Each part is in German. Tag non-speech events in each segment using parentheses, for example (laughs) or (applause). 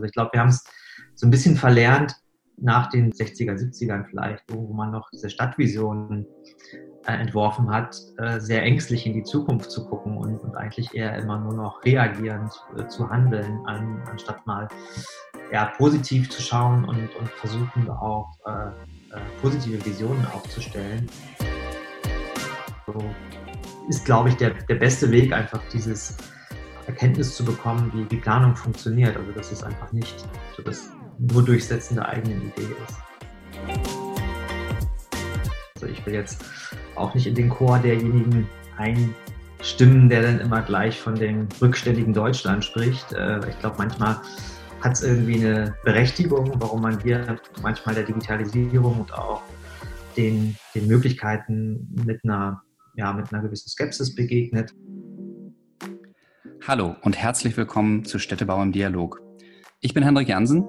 Also ich glaube, wir haben es so ein bisschen verlernt nach den 60er, 70ern vielleicht, wo man noch diese Stadtvision äh, entworfen hat, äh, sehr ängstlich in die Zukunft zu gucken und, und eigentlich eher immer nur noch reagierend äh, zu handeln, an, anstatt mal ja, positiv zu schauen und, und versuchen auch positive Visionen aufzustellen. So ist, glaube ich, der, der beste Weg, einfach dieses Erkenntnis zu bekommen, wie die Planung funktioniert. Also dass es einfach nicht so das nur Durchsetzen der eigenen Idee ist. Also ich will jetzt auch nicht in den Chor derjenigen einstimmen, der dann immer gleich von dem rückständigen Deutschland spricht. Äh, ich glaube, manchmal hat es irgendwie eine Berechtigung, warum man hier manchmal der Digitalisierung und auch den, den Möglichkeiten mit einer, ja, mit einer gewissen Skepsis begegnet. Hallo und herzlich willkommen zu Städtebau im Dialog. Ich bin Hendrik Jansen.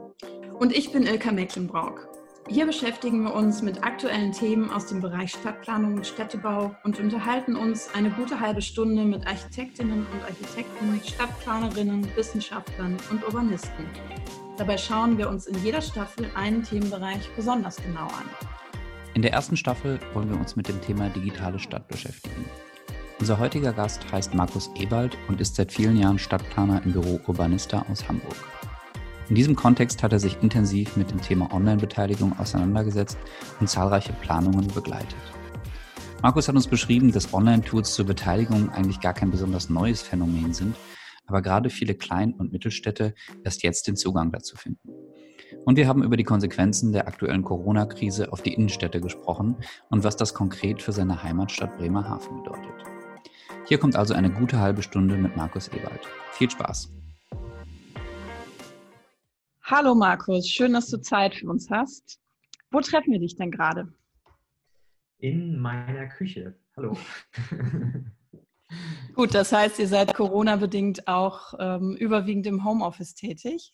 Und ich bin Ilka Mecklenbrock. Hier beschäftigen wir uns mit aktuellen Themen aus dem Bereich Stadtplanung und Städtebau und unterhalten uns eine gute halbe Stunde mit Architektinnen und Architekten, Stadtplanerinnen, Wissenschaftlern und Urbanisten. Dabei schauen wir uns in jeder Staffel einen Themenbereich besonders genau an. In der ersten Staffel wollen wir uns mit dem Thema digitale Stadt beschäftigen. Unser heutiger Gast heißt Markus Ewald und ist seit vielen Jahren Stadtplaner im Büro Urbanista aus Hamburg. In diesem Kontext hat er sich intensiv mit dem Thema Online-Beteiligung auseinandergesetzt und zahlreiche Planungen begleitet. Markus hat uns beschrieben, dass Online-Tools zur Beteiligung eigentlich gar kein besonders neues Phänomen sind, aber gerade viele Klein- und Mittelstädte erst jetzt den Zugang dazu finden. Und wir haben über die Konsequenzen der aktuellen Corona-Krise auf die Innenstädte gesprochen und was das konkret für seine Heimatstadt Bremerhaven bedeutet. Hier kommt also eine gute halbe Stunde mit Markus Ewald. Viel Spaß! Hallo Markus, schön, dass du Zeit für uns hast. Wo treffen wir dich denn gerade? In meiner Küche. Hallo. (laughs) Gut, das heißt, ihr seid Corona-bedingt auch ähm, überwiegend im Homeoffice tätig.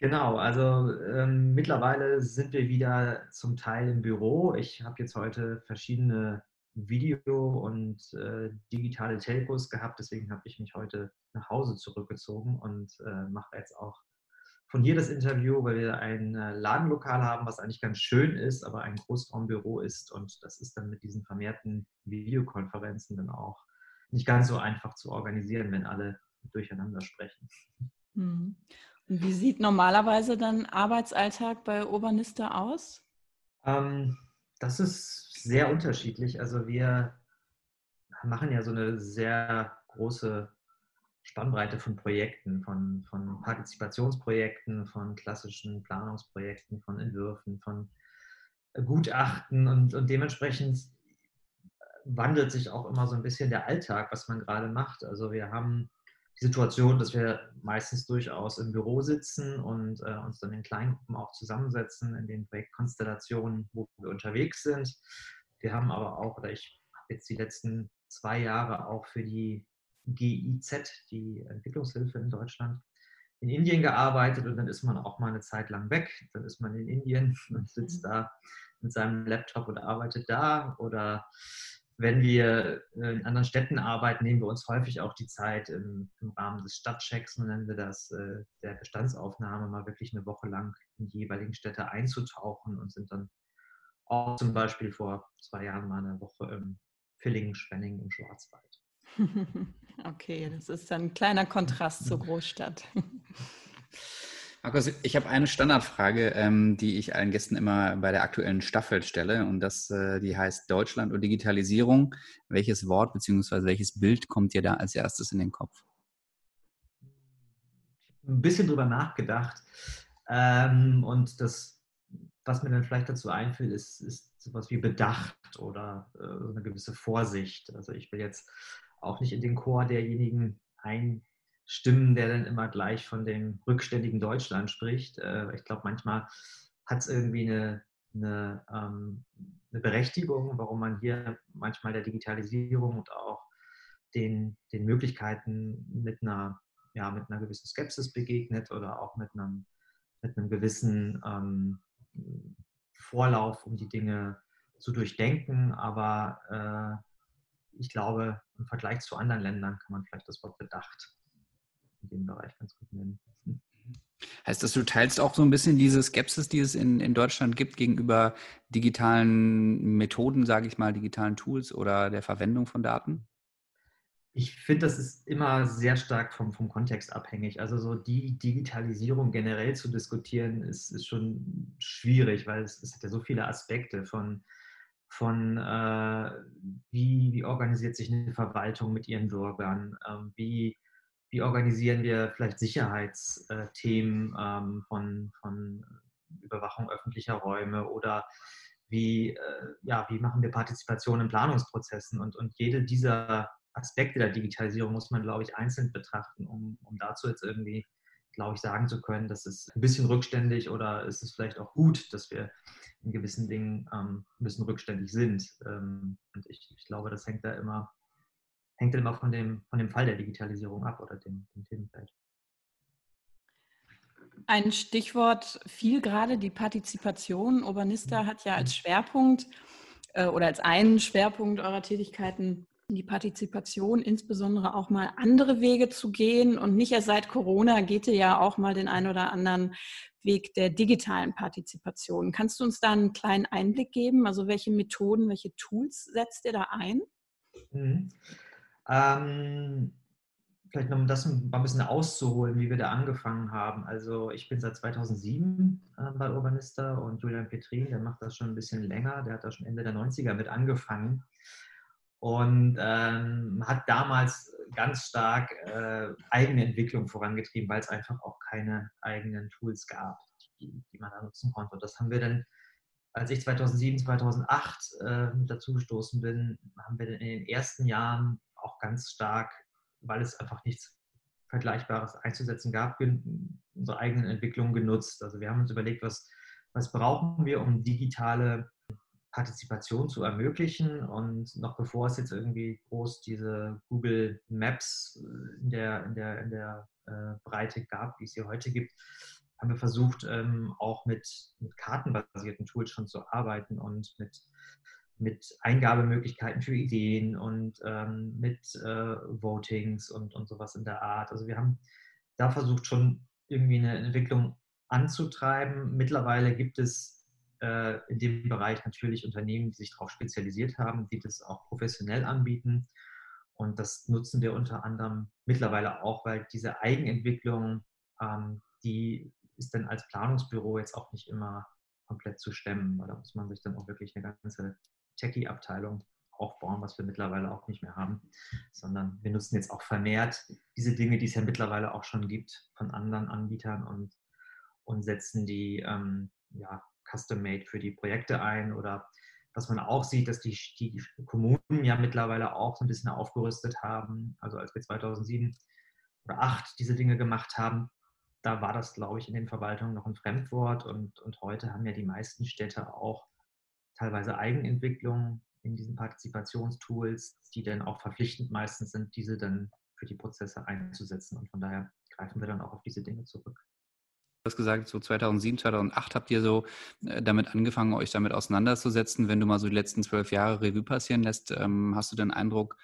Genau, also ähm, mittlerweile sind wir wieder zum Teil im Büro. Ich habe jetzt heute verschiedene Video- und äh, digitale Telcos gehabt, deswegen habe ich mich heute nach Hause zurückgezogen und äh, mache jetzt auch von hier das Interview, weil wir ein äh, Ladenlokal haben, was eigentlich ganz schön ist, aber ein Großraumbüro ist. Und das ist dann mit diesen vermehrten Videokonferenzen dann auch nicht ganz so einfach zu organisieren, wenn alle durcheinander sprechen. Hm. Und wie sieht normalerweise dann Arbeitsalltag bei Urbanista aus? Ähm, das ist sehr unterschiedlich. Also wir machen ja so eine sehr große Spannbreite von Projekten, von, von Partizipationsprojekten, von klassischen Planungsprojekten, von Entwürfen, von Gutachten und, und dementsprechend wandelt sich auch immer so ein bisschen der Alltag, was man gerade macht. Also wir haben die Situation, dass wir meistens durchaus im Büro sitzen und äh, uns dann in Kleingruppen auch zusammensetzen, in den Projektkonstellationen, wo wir unterwegs sind. Wir haben aber auch, oder ich habe jetzt die letzten zwei Jahre auch für die GIZ, die Entwicklungshilfe in Deutschland, in Indien gearbeitet und dann ist man auch mal eine Zeit lang weg. Dann ist man in Indien und sitzt mhm. da mit seinem Laptop oder arbeitet da. Oder wenn wir in anderen Städten arbeiten, nehmen wir uns häufig auch die Zeit im, im Rahmen des Stadtchecks, so nennen wir das, äh, der Bestandsaufnahme, mal wirklich eine Woche lang in die jeweiligen Städte einzutauchen und sind dann auch zum Beispiel vor zwei Jahren mal eine Woche im Villingen, Spenning im Schwarzwald. (laughs) Okay, das ist dann ein kleiner Kontrast zur (laughs) Großstadt. Markus, ich habe eine Standardfrage, ähm, die ich allen Gästen immer bei der aktuellen Staffel stelle und das, äh, die heißt Deutschland und Digitalisierung. Welches Wort bzw. welches Bild kommt dir da als erstes in den Kopf? Ein bisschen drüber nachgedacht ähm, und das, was mir dann vielleicht dazu einfällt, ist, ist sowas wie Bedacht oder äh, eine gewisse Vorsicht. Also ich will jetzt auch nicht in den Chor derjenigen einstimmen, der dann immer gleich von dem rückständigen Deutschland spricht. Äh, ich glaube, manchmal hat es irgendwie eine, eine, ähm, eine, Berechtigung, warum man hier manchmal der Digitalisierung und auch den, den Möglichkeiten mit einer, ja, mit einer gewissen Skepsis begegnet oder auch mit einem, mit einem gewissen ähm, Vorlauf, um die Dinge zu durchdenken. Aber äh, ich glaube, im Vergleich zu anderen Ländern kann man vielleicht das Wort Bedacht in dem Bereich ganz gut nennen. Heißt das, du teilst auch so ein bisschen diese Skepsis, die es in, in Deutschland gibt gegenüber digitalen Methoden, sage ich mal, digitalen Tools oder der Verwendung von Daten? Ich finde, das ist immer sehr stark vom, vom Kontext abhängig. Also so die Digitalisierung generell zu diskutieren, ist, ist schon schwierig, weil es, es hat ja so viele Aspekte von, von äh, wie, wie organisiert sich eine Verwaltung mit ihren Bürgern, ähm, wie wie organisieren wir vielleicht Sicherheitsthemen ähm, von, von Überwachung öffentlicher Räume oder wie, äh, ja, wie machen wir Partizipation in Planungsprozessen und, und jede dieser Aspekte der Digitalisierung muss man, glaube ich, einzeln betrachten, um, um dazu jetzt irgendwie, glaube ich, sagen zu können, dass es ein bisschen rückständig oder ist es vielleicht auch gut, dass wir in gewissen Dingen ähm, ein bisschen rückständig sind. Ähm, und ich, ich glaube, das hängt da immer hängt immer von dem, von dem Fall der Digitalisierung ab oder dem, dem Themenfeld. Ein Stichwort fiel gerade, die Partizipation. Urbanista hat ja als Schwerpunkt äh, oder als einen Schwerpunkt eurer Tätigkeiten die Partizipation, insbesondere auch mal andere Wege zu gehen. Und nicht erst seit Corona geht ihr ja auch mal den einen oder anderen Weg der digitalen Partizipation. Kannst du uns da einen kleinen Einblick geben? Also welche Methoden, welche Tools setzt ihr da ein? Mhm. Ähm, vielleicht noch um das mal ein bisschen auszuholen, wie wir da angefangen haben. Also ich bin seit 2007 äh, bei Urbanista und Julian Petrin, der macht das schon ein bisschen länger, der hat da schon Ende der 90er mit angefangen und ähm, hat damals ganz stark äh, eigene Entwicklung vorangetrieben, weil es einfach auch keine eigenen Tools gab, die, die man da nutzen konnte. Und das haben wir dann als ich 2007, 2008 äh, dazugestoßen bin, haben wir in den ersten Jahren auch ganz stark, weil es einfach nichts Vergleichbares einzusetzen gab, unsere eigenen Entwicklungen genutzt. Also wir haben uns überlegt, was, was brauchen wir, um digitale Partizipation zu ermöglichen. Und noch bevor es jetzt irgendwie groß diese Google Maps äh, in der, in der, in der äh, Breite gab, wie es sie heute gibt, haben wir versucht, ähm, auch mit, mit kartenbasierten Tools schon zu arbeiten und mit mit Eingabemöglichkeiten für Ideen und ähm, mit äh, Votings und, und sowas in der Art. Also wir haben da versucht schon irgendwie eine Entwicklung anzutreiben. Mittlerweile gibt es äh, in dem Bereich natürlich Unternehmen, die sich darauf spezialisiert haben, die das auch professionell anbieten. Und das nutzen wir unter anderem mittlerweile auch, weil diese Eigenentwicklung, ähm, die ist dann als Planungsbüro jetzt auch nicht immer komplett zu stemmen, da muss man sich dann auch wirklich eine ganze Techie-Abteilung aufbauen, was wir mittlerweile auch nicht mehr haben, sondern wir nutzen jetzt auch vermehrt diese Dinge, die es ja mittlerweile auch schon gibt von anderen Anbietern und, und setzen die ähm, ja, custom-made für die Projekte ein oder was man auch sieht, dass die, die Kommunen ja mittlerweile auch so ein bisschen aufgerüstet haben. Also als wir 2007 oder 2008 diese Dinge gemacht haben, da war das, glaube ich, in den Verwaltungen noch ein Fremdwort und, und heute haben ja die meisten Städte auch teilweise Eigenentwicklung in diesen Partizipationstools, die dann auch verpflichtend meistens sind, diese dann für die Prozesse einzusetzen. Und von daher greifen wir dann auch auf diese Dinge zurück. Du hast gesagt, so 2007, 2008 habt ihr so äh, damit angefangen, euch damit auseinanderzusetzen. Wenn du mal so die letzten zwölf Jahre Revue passieren lässt, ähm, hast du den Eindruck,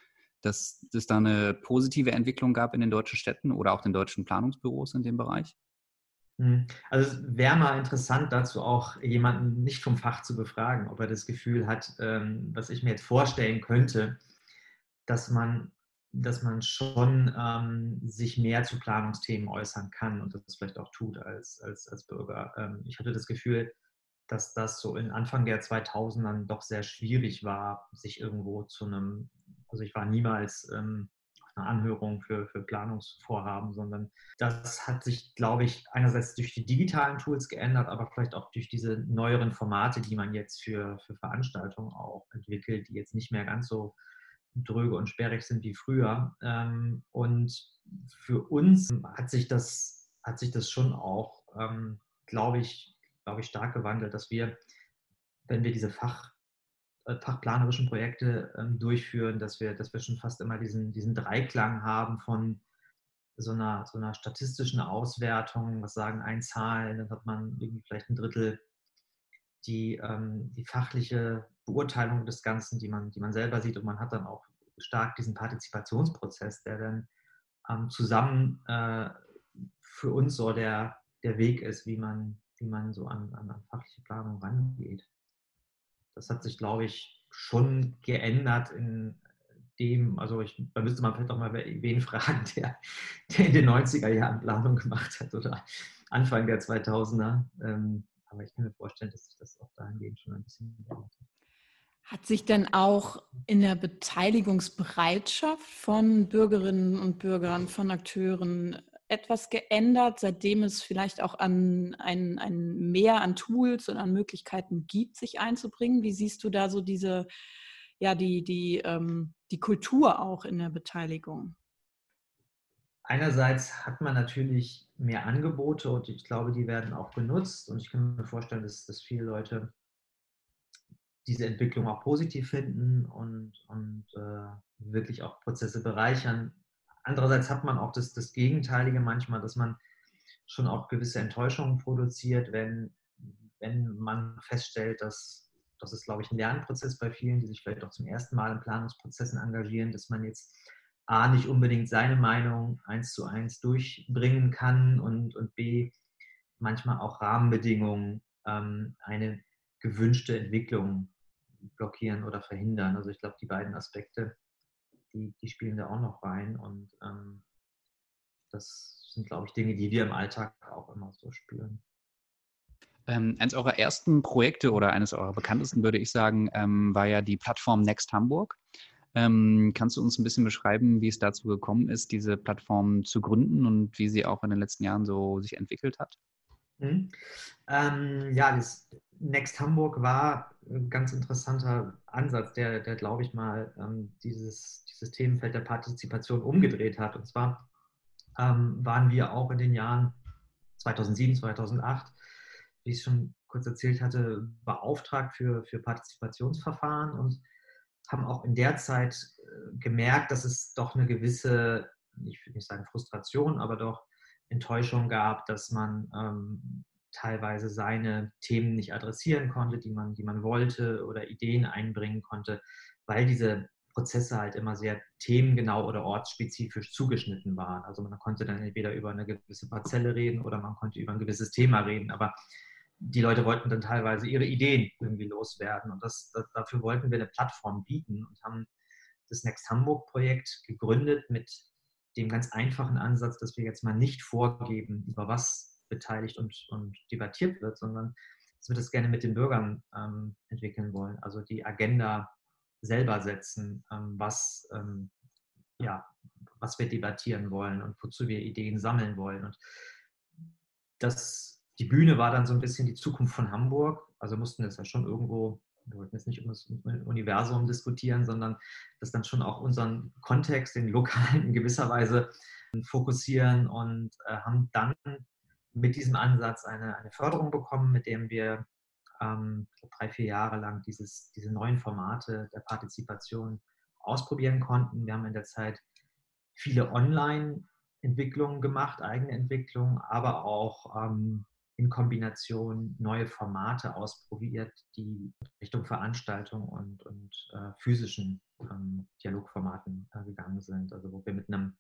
dass es da eine positive Entwicklung gab in den deutschen Städten oder auch den deutschen Planungsbüros in dem Bereich? Hm. Also es wäre mal interessant, dazu auch jemanden nicht vom Fach zu befragen, ob er das Gefühl hat, ähm, was ich mir jetzt vorstellen könnte, dass man, dass man schon ähm, sich mehr zu Planungsthemen äußern kann und das vielleicht auch tut als, als, als Bürger. Ähm, ich hatte das Gefühl, dass das so in Anfang der 2000ern doch sehr schwierig war, sich irgendwo zu einem, also ich war niemals ähm, eine Anhörung für, für Planungsvorhaben, sondern das hat sich, glaube ich, einerseits durch die digitalen Tools geändert, aber vielleicht auch durch diese neueren Formate, die man jetzt für, für Veranstaltungen auch entwickelt, die jetzt nicht mehr ganz so dröge und sperrig sind wie früher. Ähm, und für uns hat sich das, hat sich das schon auch, ähm, glaube ich, glaube ich, stark gewandelt, dass wir, wenn wir diese Fach, fachplanerischen Projekte ähm, durchführen, dass wir, dass wir schon fast immer diesen, diesen Dreiklang haben von so einer, so einer statistischen Auswertung, was sagen ein Zahlen, dann hat man irgendwie vielleicht ein Drittel die, ähm, die fachliche Beurteilung des Ganzen, die man, die man selber sieht und man hat dann auch stark diesen Partizipationsprozess, der dann ähm, zusammen äh, für uns so der, der Weg ist, wie man, wie man so an, an fachliche Planung rangeht. Das hat sich, glaube ich, schon geändert in dem, also ich, da müsste man vielleicht auch mal wen fragen, (laughs) der, der in den 90er Jahren Planung gemacht hat oder Anfang der 2000er. Ähm, aber ich kann mir vorstellen, dass sich das auch dahingehend schon ein bisschen geändert hat. Hat sich denn auch in der Beteiligungsbereitschaft von Bürgerinnen und Bürgern, von Akteuren etwas geändert, seitdem es vielleicht auch an ein, ein Mehr an Tools und an Möglichkeiten gibt, sich einzubringen? Wie siehst du da so diese, ja, die, die, ähm, die Kultur auch in der Beteiligung? Einerseits hat man natürlich mehr Angebote und ich glaube, die werden auch genutzt und ich kann mir vorstellen, dass, dass viele Leute diese Entwicklung auch positiv finden und, und äh, wirklich auch Prozesse bereichern. Andererseits hat man auch das, das Gegenteilige manchmal, dass man schon auch gewisse Enttäuschungen produziert, wenn, wenn man feststellt, dass das ist, glaube ich, ein Lernprozess bei vielen, die sich vielleicht auch zum ersten Mal in Planungsprozessen engagieren, dass man jetzt A, nicht unbedingt seine Meinung eins zu eins durchbringen kann und, und B, manchmal auch Rahmenbedingungen ähm, eine gewünschte Entwicklung blockieren oder verhindern. Also ich glaube, die beiden Aspekte, die, die spielen da auch noch rein und ähm, das sind, glaube ich, Dinge, die wir im Alltag auch immer so spüren. Ähm, eines eurer ersten Projekte oder eines eurer bekanntesten, würde ich sagen, ähm, war ja die Plattform Next Hamburg. Ähm, kannst du uns ein bisschen beschreiben, wie es dazu gekommen ist, diese Plattform zu gründen und wie sie auch in den letzten Jahren so sich entwickelt hat? Mhm. Ähm, ja, das Next Hamburg war ein ganz interessanter Ansatz, der, der glaube ich mal, ähm, dieses, dieses Themenfeld der Partizipation umgedreht hat. Und zwar ähm, waren wir auch in den Jahren 2007, 2008, wie ich schon kurz erzählt hatte, beauftragt für, für Partizipationsverfahren und haben auch in der Zeit äh, gemerkt, dass es doch eine gewisse, ich würde nicht sagen Frustration, aber doch Enttäuschung gab, dass man ähm, teilweise seine Themen nicht adressieren konnte, die man, die man wollte oder Ideen einbringen konnte, weil diese Prozesse halt immer sehr themengenau oder ortsspezifisch zugeschnitten waren. Also man konnte dann entweder über eine gewisse Parzelle reden oder man konnte über ein gewisses Thema reden, aber die Leute wollten dann teilweise ihre Ideen irgendwie loswerden und das, das, dafür wollten wir eine Plattform bieten und haben das Next Hamburg Projekt gegründet mit dem ganz einfachen Ansatz, dass wir jetzt mal nicht vorgeben, über was beteiligt und, und debattiert wird, sondern dass wir das gerne mit den Bürgern ähm, entwickeln wollen. Also die Agenda selber setzen, ähm, was, ähm, ja, was wir debattieren wollen und wozu wir Ideen sammeln wollen. Und das, die Bühne war dann so ein bisschen die Zukunft von Hamburg. Also mussten das ja schon irgendwo wir wollten jetzt nicht um das Universum diskutieren, sondern das dann schon auch unseren Kontext, den lokalen in gewisser Weise fokussieren und äh, haben dann mit diesem Ansatz eine, eine Förderung bekommen, mit dem wir ähm, drei, vier Jahre lang dieses, diese neuen Formate der Partizipation ausprobieren konnten. Wir haben in der Zeit viele Online-Entwicklungen gemacht, eigene Entwicklungen, aber auch ähm, in Kombination neue Formate ausprobiert, die Richtung Veranstaltung und, und äh, physischen ähm, Dialogformaten äh, gegangen sind. Also wo wir mit einem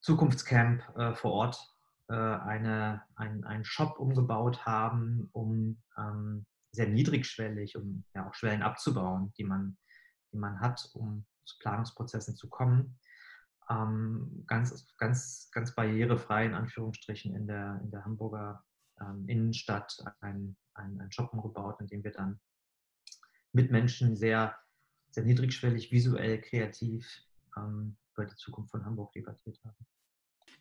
Zukunftscamp äh, vor Ort eine, ein, einen Shop umgebaut haben, um ähm, sehr niedrigschwellig, um ja auch Schwellen abzubauen, die man, die man hat, um zu Planungsprozessen zu kommen. Ähm, ganz, ganz, ganz barrierefrei in Anführungsstrichen in der, in der Hamburger ähm, Innenstadt einen, einen, Shop umgebaut, in dem wir dann mit Menschen sehr, sehr niedrigschwellig, visuell, kreativ ähm, über die Zukunft von Hamburg debattiert haben.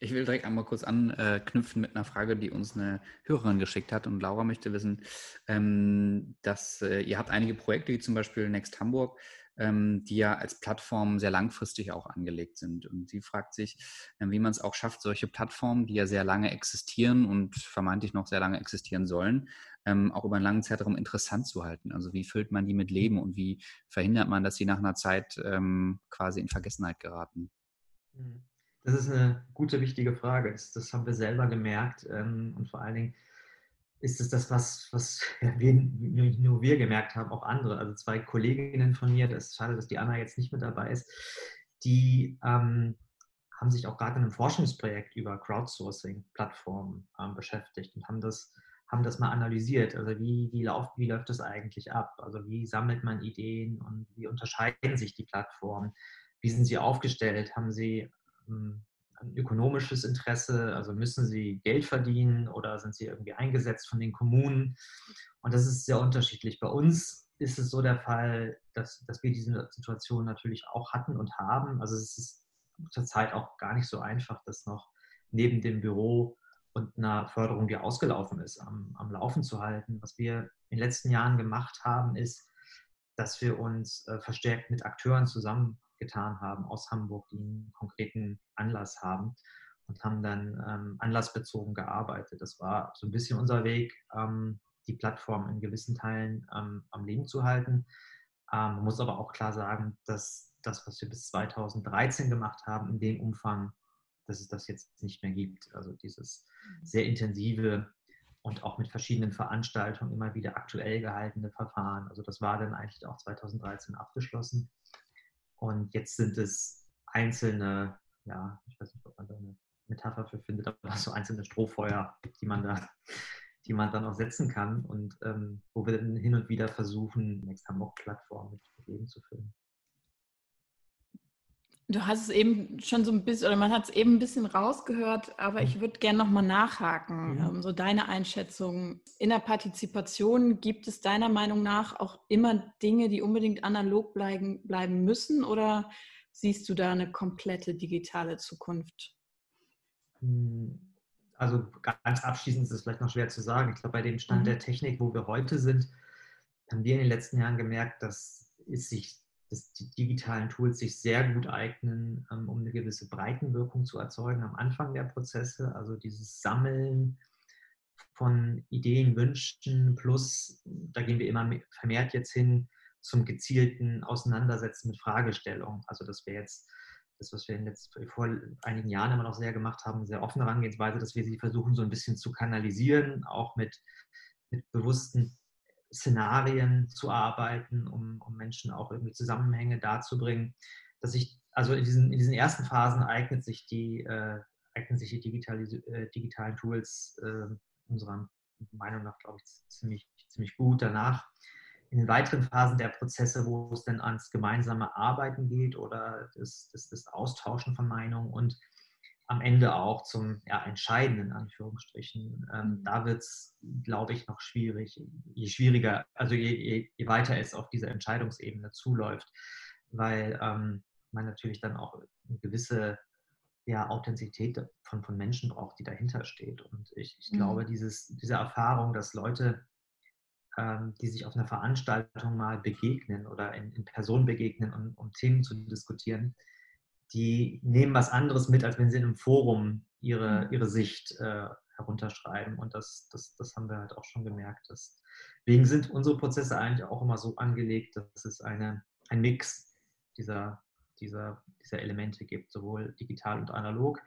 Ich will direkt einmal kurz anknüpfen mit einer Frage, die uns eine Hörerin geschickt hat. Und Laura möchte wissen, ähm, dass äh, ihr habt einige Projekte, wie zum Beispiel Next Hamburg, ähm, die ja als Plattform sehr langfristig auch angelegt sind. Und sie fragt sich, ähm, wie man es auch schafft, solche Plattformen, die ja sehr lange existieren und vermeintlich noch sehr lange existieren sollen, auch über einen langen Zeitraum interessant zu halten. Also wie füllt man die mit Leben und wie verhindert man, dass sie nach einer Zeit quasi in Vergessenheit geraten? Mhm. Das ist eine gute, wichtige Frage. Das, das haben wir selber gemerkt und vor allen Dingen ist es das, was, was (laughs) wir, nur wir gemerkt haben, auch andere. Also zwei Kolleginnen von mir, das ist schade, dass die Anna jetzt nicht mit dabei ist, die ähm, haben sich auch gerade in einem Forschungsprojekt über Crowdsourcing-Plattformen ähm, beschäftigt und haben das, haben das mal analysiert. Also wie, wie, lauf, wie läuft das eigentlich ab? Also wie sammelt man Ideen und wie unterscheiden sich die Plattformen? Wie sind sie aufgestellt? Haben sie ähm, ein ökonomisches Interesse? Also müssen sie Geld verdienen oder sind sie irgendwie eingesetzt von den Kommunen? Und das ist sehr unterschiedlich. Bei uns ist es so der Fall, dass, dass wir diese Situation natürlich auch hatten und haben. Also es ist zurzeit auch gar nicht so einfach, das noch neben dem Büro und einer Förderung, die ausgelaufen ist, am, am Laufen zu halten. Was wir in den letzten Jahren gemacht haben, ist, dass wir uns äh, verstärkt mit Akteuren zusammengetan haben aus Hamburg, die einen konkreten Anlass haben und haben dann ähm, anlassbezogen gearbeitet. Das war so ein bisschen unser Weg, ähm, die Plattform in gewissen Teilen ähm, am Leben zu halten. Ähm, man muss aber auch klar sagen, dass das, was wir bis 2013 gemacht haben, in dem Umfang, dass es das jetzt nicht mehr gibt. Also dieses mhm. sehr intensive und auch mit verschiedenen Veranstaltungen immer wieder aktuell gehaltene Verfahren. Also das war dann eigentlich auch 2013 abgeschlossen. Und jetzt sind es einzelne, ja, ich weiß nicht, ob man da eine Metapher für findet, aber (laughs) so einzelne Strohfeuer, die man da, die man dann auch setzen kann und ähm, wo wir dann hin und wieder versuchen, Next Hamburg Plattform mit Leben zu füllen. Du hast es eben schon so ein bisschen, oder man hat es eben ein bisschen rausgehört, aber ich mhm. würde gerne nochmal nachhaken. Mhm. Ähm, so deine Einschätzung. In der Partizipation gibt es deiner Meinung nach auch immer Dinge, die unbedingt analog bleiben, bleiben müssen oder siehst du da eine komplette digitale Zukunft? Hm, also ganz abschließend ist es vielleicht noch schwer zu sagen. Ich glaube, bei dem Stand mhm. der Technik, wo wir heute sind, haben wir in den letzten Jahren gemerkt, dass es sich dass die digitalen Tools sich sehr gut eignen, ähm, um eine gewisse Breitenwirkung zu erzeugen am Anfang der Prozesse. Also dieses Sammeln von Ideen, Wünschen plus, da gehen wir immer vermehrt jetzt hin zum gezielten Auseinandersetzen mit Fragestellungen. Also dass wir jetzt das, was wir in vor einigen Jahren immer noch sehr gemacht haben, sehr offene Herangehensweise, dass wir sie versuchen so ein bisschen zu kanalisieren, auch mit, mit bewussten Szenarien zu arbeiten, um, um Menschen auch irgendwie Zusammenhänge darzubringen. Dass ich, also in diesen, in diesen ersten Phasen eignet sich die, äh, eignen sich die äh, digitalen Tools äh, unserer Meinung nach, glaube ich, ziemlich, ziemlich gut. Danach in den weiteren Phasen der Prozesse, wo es dann ans gemeinsame Arbeiten geht oder das, das, das Austauschen von Meinungen und am Ende auch zum ja, entscheidenden Anführungsstrichen. Ähm, da wird es, glaube ich, noch schwierig, je schwieriger, also je, je, je, weiter es auf dieser Entscheidungsebene zuläuft, weil ähm, man natürlich dann auch eine gewisse ja, Authentizität von, von Menschen braucht, die dahinter steht. Und ich, ich mhm. glaube, dieses, diese Erfahrung, dass Leute, ähm, die sich auf einer Veranstaltung mal begegnen oder in, in Person begegnen, um, um Themen zu diskutieren, die nehmen was anderes mit, als wenn sie in einem Forum ihre, mhm. ihre Sicht äh, herunterschreiben. Und das, das, das haben wir halt auch schon gemerkt. deswegen sind unsere Prozesse eigentlich auch immer so angelegt, dass es eine, ein Mix dieser, dieser, dieser Elemente gibt, sowohl digital und analog.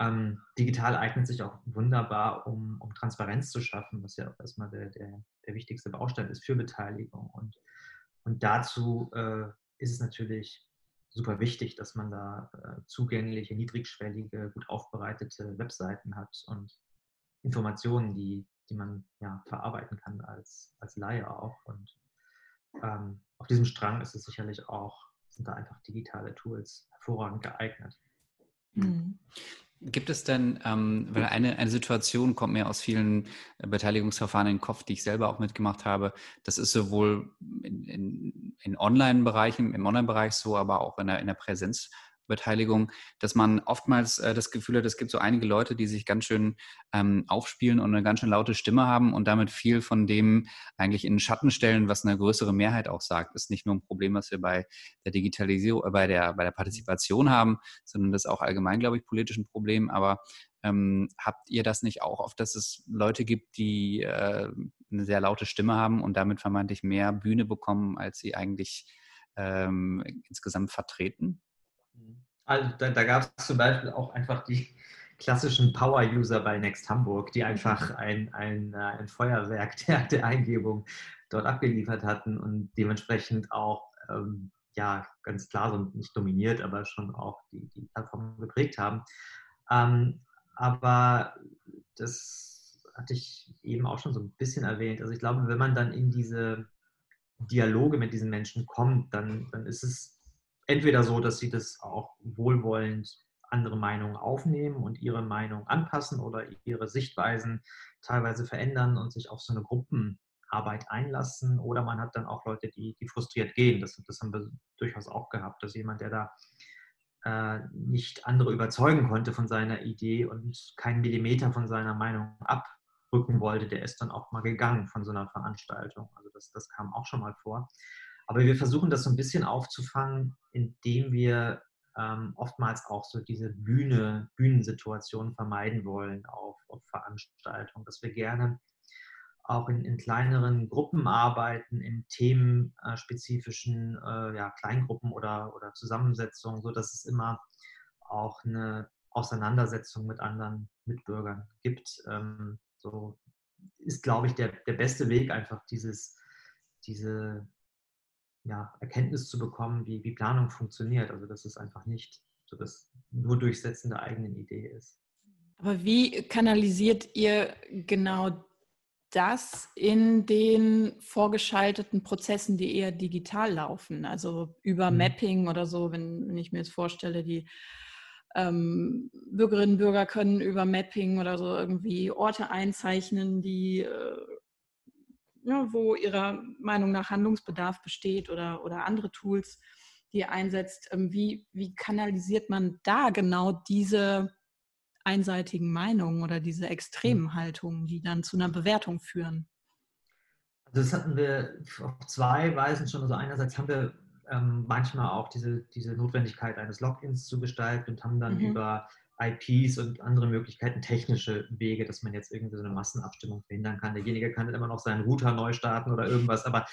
Ähm, digital eignet sich auch wunderbar, um, um Transparenz zu schaffen, was ja auch erstmal der, der, der wichtigste Baustein ist für Beteiligung. Und, und dazu äh, ist es natürlich super wichtig, dass man da äh, zugängliche, niedrigschwellige, gut aufbereitete Webseiten hat und Informationen, die, die man ja, verarbeiten kann als, als Laie auch. Und ähm, auf diesem Strang ist es sicherlich auch, sind da einfach digitale Tools hervorragend geeignet. Mhm. Gibt es denn, ähm, weil eine, eine Situation kommt mir aus vielen äh, Beteiligungsverfahren in den Kopf, die ich selber auch mitgemacht habe. Das ist sowohl in, in, in Online-Bereichen, im Online-Bereich so, aber auch in der, in der Präsenz Beteiligung, dass man oftmals äh, das Gefühl hat, es gibt so einige Leute, die sich ganz schön ähm, aufspielen und eine ganz schön laute Stimme haben und damit viel von dem eigentlich in den Schatten stellen, was eine größere Mehrheit auch sagt. Ist nicht nur ein Problem, was wir bei der Digitalisierung, äh, bei der, bei der Partizipation haben, sondern das ist auch allgemein, glaube ich, politisch ein Problem. Aber ähm, habt ihr das nicht auch oft, dass es Leute gibt, die äh, eine sehr laute Stimme haben und damit vermeintlich mehr Bühne bekommen, als sie eigentlich ähm, insgesamt vertreten? Also da, da gab es zum Beispiel auch einfach die klassischen Power-User bei Next Hamburg, die einfach ein, ein, äh, ein Feuerwerk (laughs) der, der Eingebung dort abgeliefert hatten und dementsprechend auch ähm, ja ganz klar so nicht dominiert, aber schon auch die, die Plattform geprägt haben. Ähm, aber das hatte ich eben auch schon so ein bisschen erwähnt. Also ich glaube, wenn man dann in diese Dialoge mit diesen Menschen kommt, dann, dann ist es entweder so, dass sie das auch wohlwollend andere Meinungen aufnehmen und ihre Meinung anpassen oder ihre Sichtweisen teilweise verändern und sich auf so eine Gruppenarbeit einlassen. Oder man hat dann auch Leute, die, die frustriert gehen. Das, das haben wir durchaus auch gehabt, dass jemand, der da äh, nicht andere überzeugen konnte von seiner Idee und keinen Millimeter von seiner Meinung abrücken wollte, der ist dann auch mal gegangen von so einer Veranstaltung. Also das, das kam auch schon mal vor. Aber wir versuchen das so ein bisschen aufzufangen, indem wir ähm, oftmals auch so diese Bühne, Bühnensituation vermeiden wollen auf, auf Veranstaltungen, dass wir gerne auch in, in kleineren Gruppen arbeiten, in themenspezifischen äh, ja, Kleingruppen oder, oder Zusammensetzungen, sodass es immer auch eine Auseinandersetzung mit anderen Mitbürgern gibt. Ähm, so ist, glaube ich, der, der beste Weg, einfach dieses, diese ja, Erkenntnis zu bekommen, wie, wie Planung funktioniert. Also dass es einfach nicht so das nur Durchsetzen der eigenen Idee ist. Aber wie kanalisiert ihr genau das in den vorgeschalteten Prozessen, die eher digital laufen? Also über mhm. Mapping oder so, wenn, wenn ich mir jetzt vorstelle, die ähm, Bürgerinnen und Bürger können über Mapping oder so irgendwie Orte einzeichnen, die äh, ja, wo ihrer Meinung nach Handlungsbedarf besteht oder, oder andere Tools, die ihr einsetzt. Ähm, wie, wie kanalisiert man da genau diese einseitigen Meinungen oder diese extremen hm. Haltungen, die dann zu einer Bewertung führen? Also das hatten wir auf zwei Weisen schon. Also einerseits haben wir ähm, manchmal auch diese, diese Notwendigkeit eines Logins zu gestalten und haben dann mhm. über IPs und andere Möglichkeiten, technische Wege, dass man jetzt irgendwie so eine Massenabstimmung verhindern kann. Derjenige kann dann immer noch seinen Router neu starten oder irgendwas, aber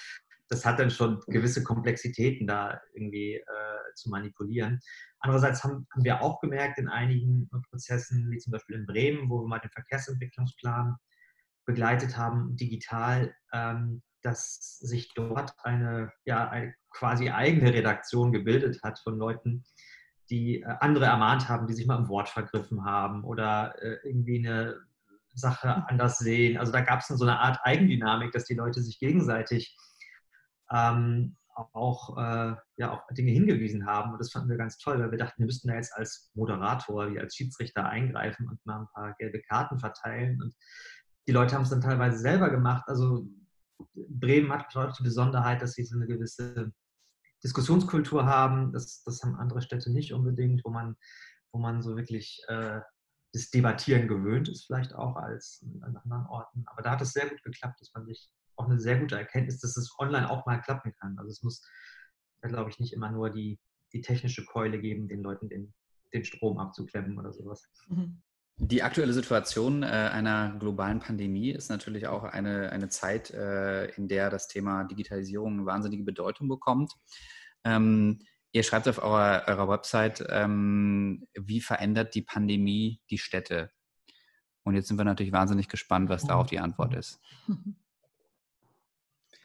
das hat dann schon gewisse Komplexitäten da irgendwie äh, zu manipulieren. Andererseits haben, haben, wir auch gemerkt in einigen Prozessen, wie zum Beispiel in Bremen, wo wir mal den Verkehrsentwicklungsplan begleitet haben, digital, ähm, dass sich dort eine, ja, eine quasi eigene Redaktion gebildet hat von Leuten, die äh, andere ermahnt haben, die sich mal im Wort vergriffen haben oder äh, irgendwie eine Sache anders sehen. Also da gab es so eine Art Eigendynamik, dass die Leute sich gegenseitig ähm, auch äh, ja, auf Dinge hingewiesen haben. Und das fanden wir ganz toll, weil wir dachten, wir müssten da jetzt als Moderator, wie als Schiedsrichter eingreifen und mal ein paar gelbe Karten verteilen. Und die Leute haben es dann teilweise selber gemacht. Also Bremen hat die Besonderheit, dass sie so eine gewisse Diskussionskultur haben. Das, das haben andere Städte nicht unbedingt, wo man, wo man so wirklich äh, das Debattieren gewöhnt ist, vielleicht auch als an anderen Orten. Aber da hat es sehr gut geklappt. Das fand ich auch eine sehr gute Erkenntnis, dass es online auch mal klappen kann. Also es muss, glaube ich, nicht immer nur die, die technische Keule geben, den Leuten den, den Strom abzuklemmen oder sowas. Mhm. Die aktuelle Situation äh, einer globalen Pandemie ist natürlich auch eine, eine Zeit, äh, in der das Thema Digitalisierung eine wahnsinnige Bedeutung bekommt. Ähm, ihr schreibt auf eurer, eurer Website, ähm, wie verändert die Pandemie die Städte? Und jetzt sind wir natürlich wahnsinnig gespannt, was darauf die Antwort ist. (laughs)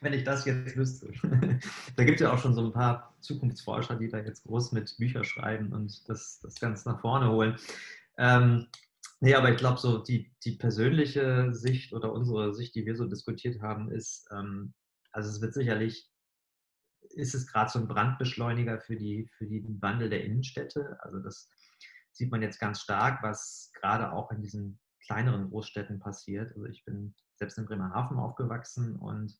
Wenn ich das jetzt wüsste. (laughs) da gibt es ja auch schon so ein paar Zukunftsforscher, die da jetzt groß mit Büchern schreiben und das, das Ganze nach vorne holen. Ähm, Nee, aber ich glaube, so die, die persönliche Sicht oder unsere Sicht, die wir so diskutiert haben, ist, ähm, also es wird sicherlich, ist es gerade so ein Brandbeschleuniger für, die, für den Wandel der Innenstädte. Also das sieht man jetzt ganz stark, was gerade auch in diesen kleineren Großstädten passiert. Also ich bin selbst in Bremerhaven aufgewachsen und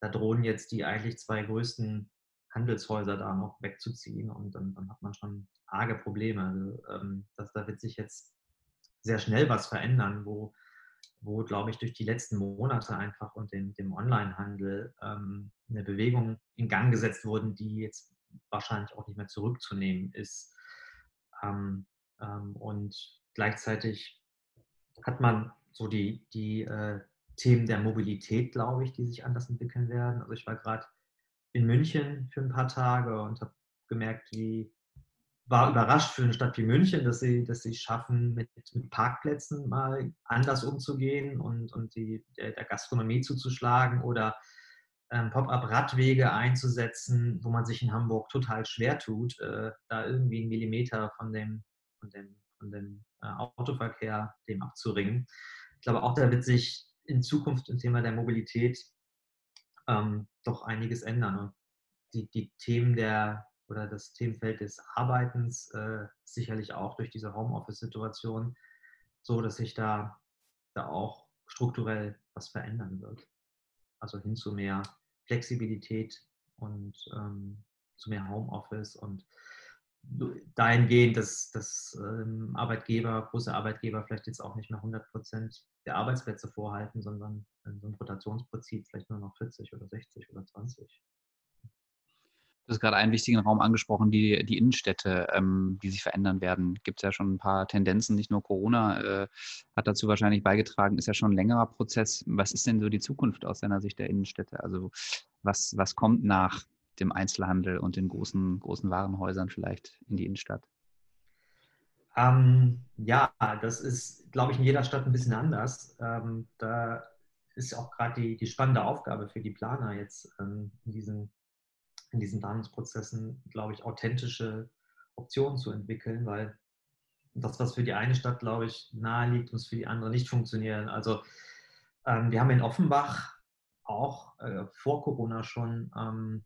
da drohen jetzt die eigentlich zwei größten Handelshäuser da noch wegzuziehen und dann, dann hat man schon arge Probleme. Also, ähm, das, da wird sich jetzt sehr schnell was verändern, wo, wo glaube ich, durch die letzten Monate einfach und den, dem Onlinehandel ähm, eine Bewegung in Gang gesetzt wurde, die jetzt wahrscheinlich auch nicht mehr zurückzunehmen ist. Ähm, ähm, und gleichzeitig hat man so die, die äh, Themen der Mobilität, glaube ich, die sich anders entwickeln werden. Also ich war gerade in München für ein paar Tage und habe gemerkt, wie war überrascht für eine Stadt wie München, dass sie, dass sie schaffen, mit, mit Parkplätzen mal anders umzugehen und, und die, der, Gastronomie zuzuschlagen oder ähm, Pop-up-Radwege einzusetzen, wo man sich in Hamburg total schwer tut, äh, da irgendwie einen Millimeter von dem, von dem, von dem äh, Autoverkehr dem abzuringen. Ich glaube, auch da wird sich in Zukunft im Thema der Mobilität ähm, doch einiges ändern. Und die, die Themen der oder das Themenfeld des Arbeitens äh, sicherlich auch durch diese Homeoffice-Situation so, dass sich da, da auch strukturell was verändern wird. Also hin zu mehr Flexibilität und ähm, zu mehr Homeoffice und dahingehend, dass, dass ähm, Arbeitgeber, große Arbeitgeber vielleicht jetzt auch nicht mehr 100 Prozent der Arbeitsplätze vorhalten, sondern in so einem Rotationsprinzip vielleicht nur noch 40 oder 60 oder 20. Du hast gerade einen wichtigen Raum angesprochen, die, die Innenstädte, ähm, die sich verändern werden. Gibt es ja schon ein paar Tendenzen, nicht nur Corona äh, hat dazu wahrscheinlich beigetragen, ist ja schon ein längerer Prozess. Was ist denn so die Zukunft aus deiner Sicht der Innenstädte? Also was, was kommt nach dem Einzelhandel und den großen, großen Warenhäusern vielleicht in die Innenstadt? Ähm, ja, das ist, glaube ich, in jeder Stadt ein bisschen anders. Ähm, da ist auch gerade die, die spannende Aufgabe für die Planer jetzt ähm, in diesen in diesen Planungsprozessen, glaube ich, authentische Optionen zu entwickeln, weil das, was für die eine Stadt, glaube ich, nahe liegt, muss für die andere nicht funktionieren. Also ähm, wir haben in Offenbach auch äh, vor Corona schon ähm,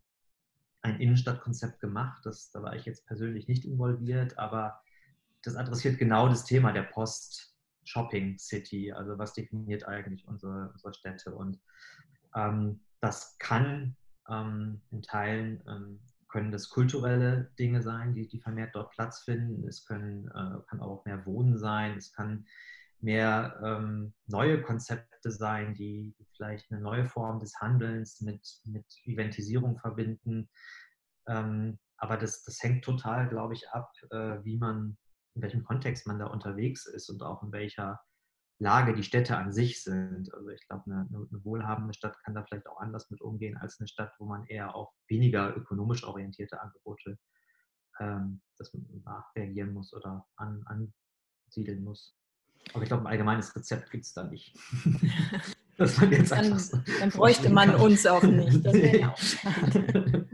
ein Innenstadtkonzept gemacht. Das, da war ich jetzt persönlich nicht involviert, aber das adressiert genau das Thema der Post-Shopping-City. Also was definiert eigentlich unsere, unsere Städte? Und ähm, das kann ähm, in Teilen ähm, können das kulturelle Dinge sein, die, die vermehrt dort Platz finden. Es können, äh, kann auch mehr Wohnen sein. Es kann mehr ähm, neue Konzepte sein, die vielleicht eine neue Form des Handelns mit, mit Eventisierung verbinden. Ähm, aber das, das hängt total, glaube ich, ab, äh, wie man, in welchem Kontext man da unterwegs ist und auch in welcher Lage die Städte an sich sind. Also ich glaube, eine, eine, wohlhabende Stadt kann da vielleicht auch anders mit umgehen als eine Stadt, wo man eher auf weniger ökonomisch orientierte Angebote ähm, das reagieren muss oder an, ansiedeln muss. Aber ich glaube, ein allgemeines Rezept gibt es da nicht. (laughs) dann, dann bräuchte (laughs) man uns auch nicht. Das wäre ja (laughs) auch schade.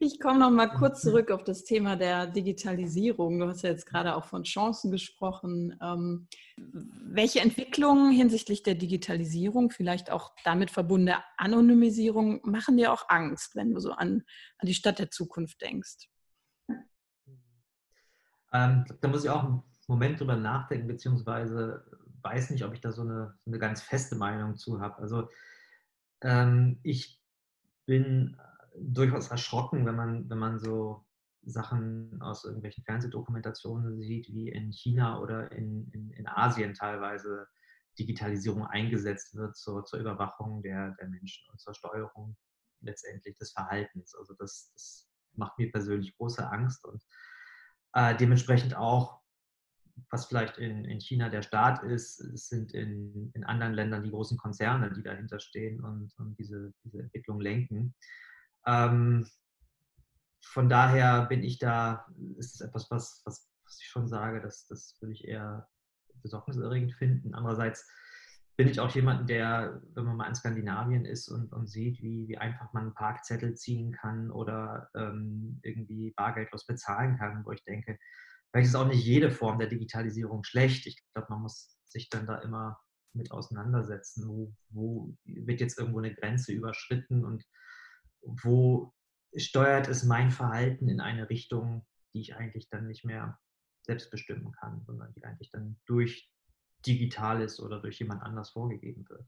Ich komme noch mal kurz zurück auf das Thema der Digitalisierung. Du hast ja jetzt gerade auch von Chancen gesprochen. Ähm, welche Entwicklungen hinsichtlich der Digitalisierung, vielleicht auch damit verbundene Anonymisierung, machen dir auch Angst, wenn du so an, an die Stadt der Zukunft denkst? Ähm, da muss ich auch einen Moment drüber nachdenken, beziehungsweise weiß nicht, ob ich da so eine, eine ganz feste Meinung zu habe. Also ähm, ich bin durchaus erschrocken, wenn man, wenn man so Sachen aus irgendwelchen Fernsehdokumentationen sieht, wie in China oder in, in, in Asien teilweise Digitalisierung eingesetzt wird zur, zur Überwachung der, der Menschen und zur Steuerung letztendlich des Verhaltens. Also das, das macht mir persönlich große Angst und äh, dementsprechend auch, was vielleicht in, in China der Staat ist, sind in, in anderen Ländern die großen Konzerne, die dahinter stehen und, und diese, diese Entwicklung lenken. Ähm, von daher bin ich da, ist es etwas, was, was, was ich schon sage, dass, das würde ich eher besorgniserregend finden. Andererseits bin ich auch jemand, der, wenn man mal in Skandinavien ist und, und sieht, wie, wie einfach man einen Parkzettel ziehen kann oder ähm, irgendwie bargeldlos bezahlen kann, wo ich denke, vielleicht ist auch nicht jede Form der Digitalisierung schlecht. Ich glaube, man muss sich dann da immer mit auseinandersetzen, wo, wo wird jetzt irgendwo eine Grenze überschritten und wo steuert es mein Verhalten in eine Richtung, die ich eigentlich dann nicht mehr selbst bestimmen kann, sondern die eigentlich dann durch Digitales oder durch jemand anders vorgegeben wird.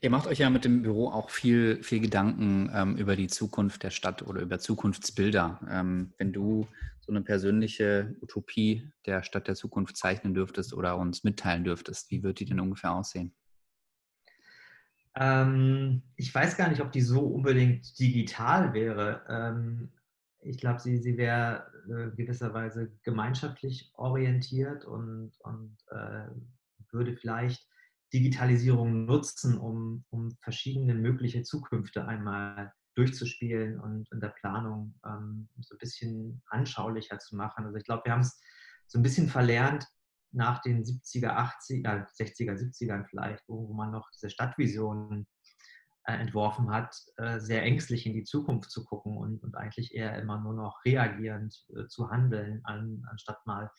Ihr macht euch ja mit dem Büro auch viel, viel Gedanken ähm, über die Zukunft der Stadt oder über Zukunftsbilder. Ähm, wenn du so eine persönliche Utopie der Stadt der Zukunft zeichnen dürftest oder uns mitteilen dürftest, wie wird die denn ungefähr aussehen? Ähm, ich weiß gar nicht, ob die so unbedingt digital wäre. Ähm, ich glaube, sie, sie wäre äh, gewisserweise gemeinschaftlich orientiert und, und äh, würde vielleicht Digitalisierung nutzen, um, um verschiedene mögliche Zukünfte einmal durchzuspielen und in der Planung ähm, so ein bisschen anschaulicher zu machen. Also ich glaube, wir haben es so ein bisschen verlernt, nach den 70er, 80er, 60er, 70ern vielleicht, wo man noch diese Stadtvisionen äh, entworfen hat, äh, sehr ängstlich in die Zukunft zu gucken und, und eigentlich eher immer nur noch reagierend äh, zu handeln, an, anstatt mal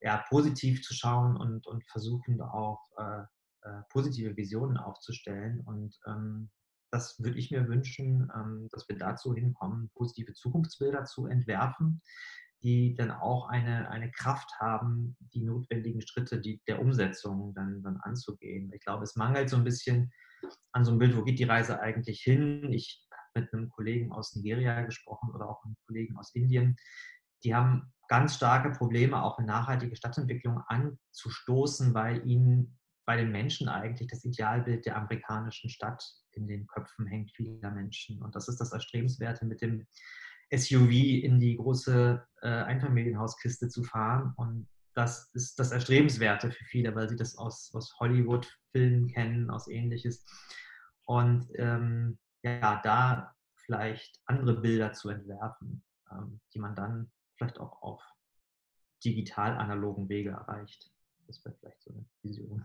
ja, positiv zu schauen und, und versuchen auch äh, äh, positive Visionen aufzustellen. Und ähm, das würde ich mir wünschen, ähm, dass wir dazu hinkommen, positive Zukunftsbilder zu entwerfen, die dann auch eine, eine Kraft haben, die notwendigen Schritte die, der Umsetzung dann, dann anzugehen. Ich glaube, es mangelt so ein bisschen an so einem Bild, wo geht die Reise eigentlich hin? Ich habe mit einem Kollegen aus Nigeria gesprochen oder auch einem Kollegen aus Indien. Die haben ganz starke Probleme, auch in nachhaltige Stadtentwicklung anzustoßen, weil ihnen bei den Menschen eigentlich das Idealbild der amerikanischen Stadt in den Köpfen hängt vieler Menschen. Und das ist das Erstrebenswerte mit dem SUV in die große äh, Einfamilienhauskiste zu fahren. Und das ist das Erstrebenswerte für viele, weil sie das aus, aus Hollywood-Filmen kennen, aus ähnliches. Und ähm, ja, da vielleicht andere Bilder zu entwerfen, ähm, die man dann vielleicht auch auf digital-analogen Wege erreicht. Das wäre vielleicht so eine Vision.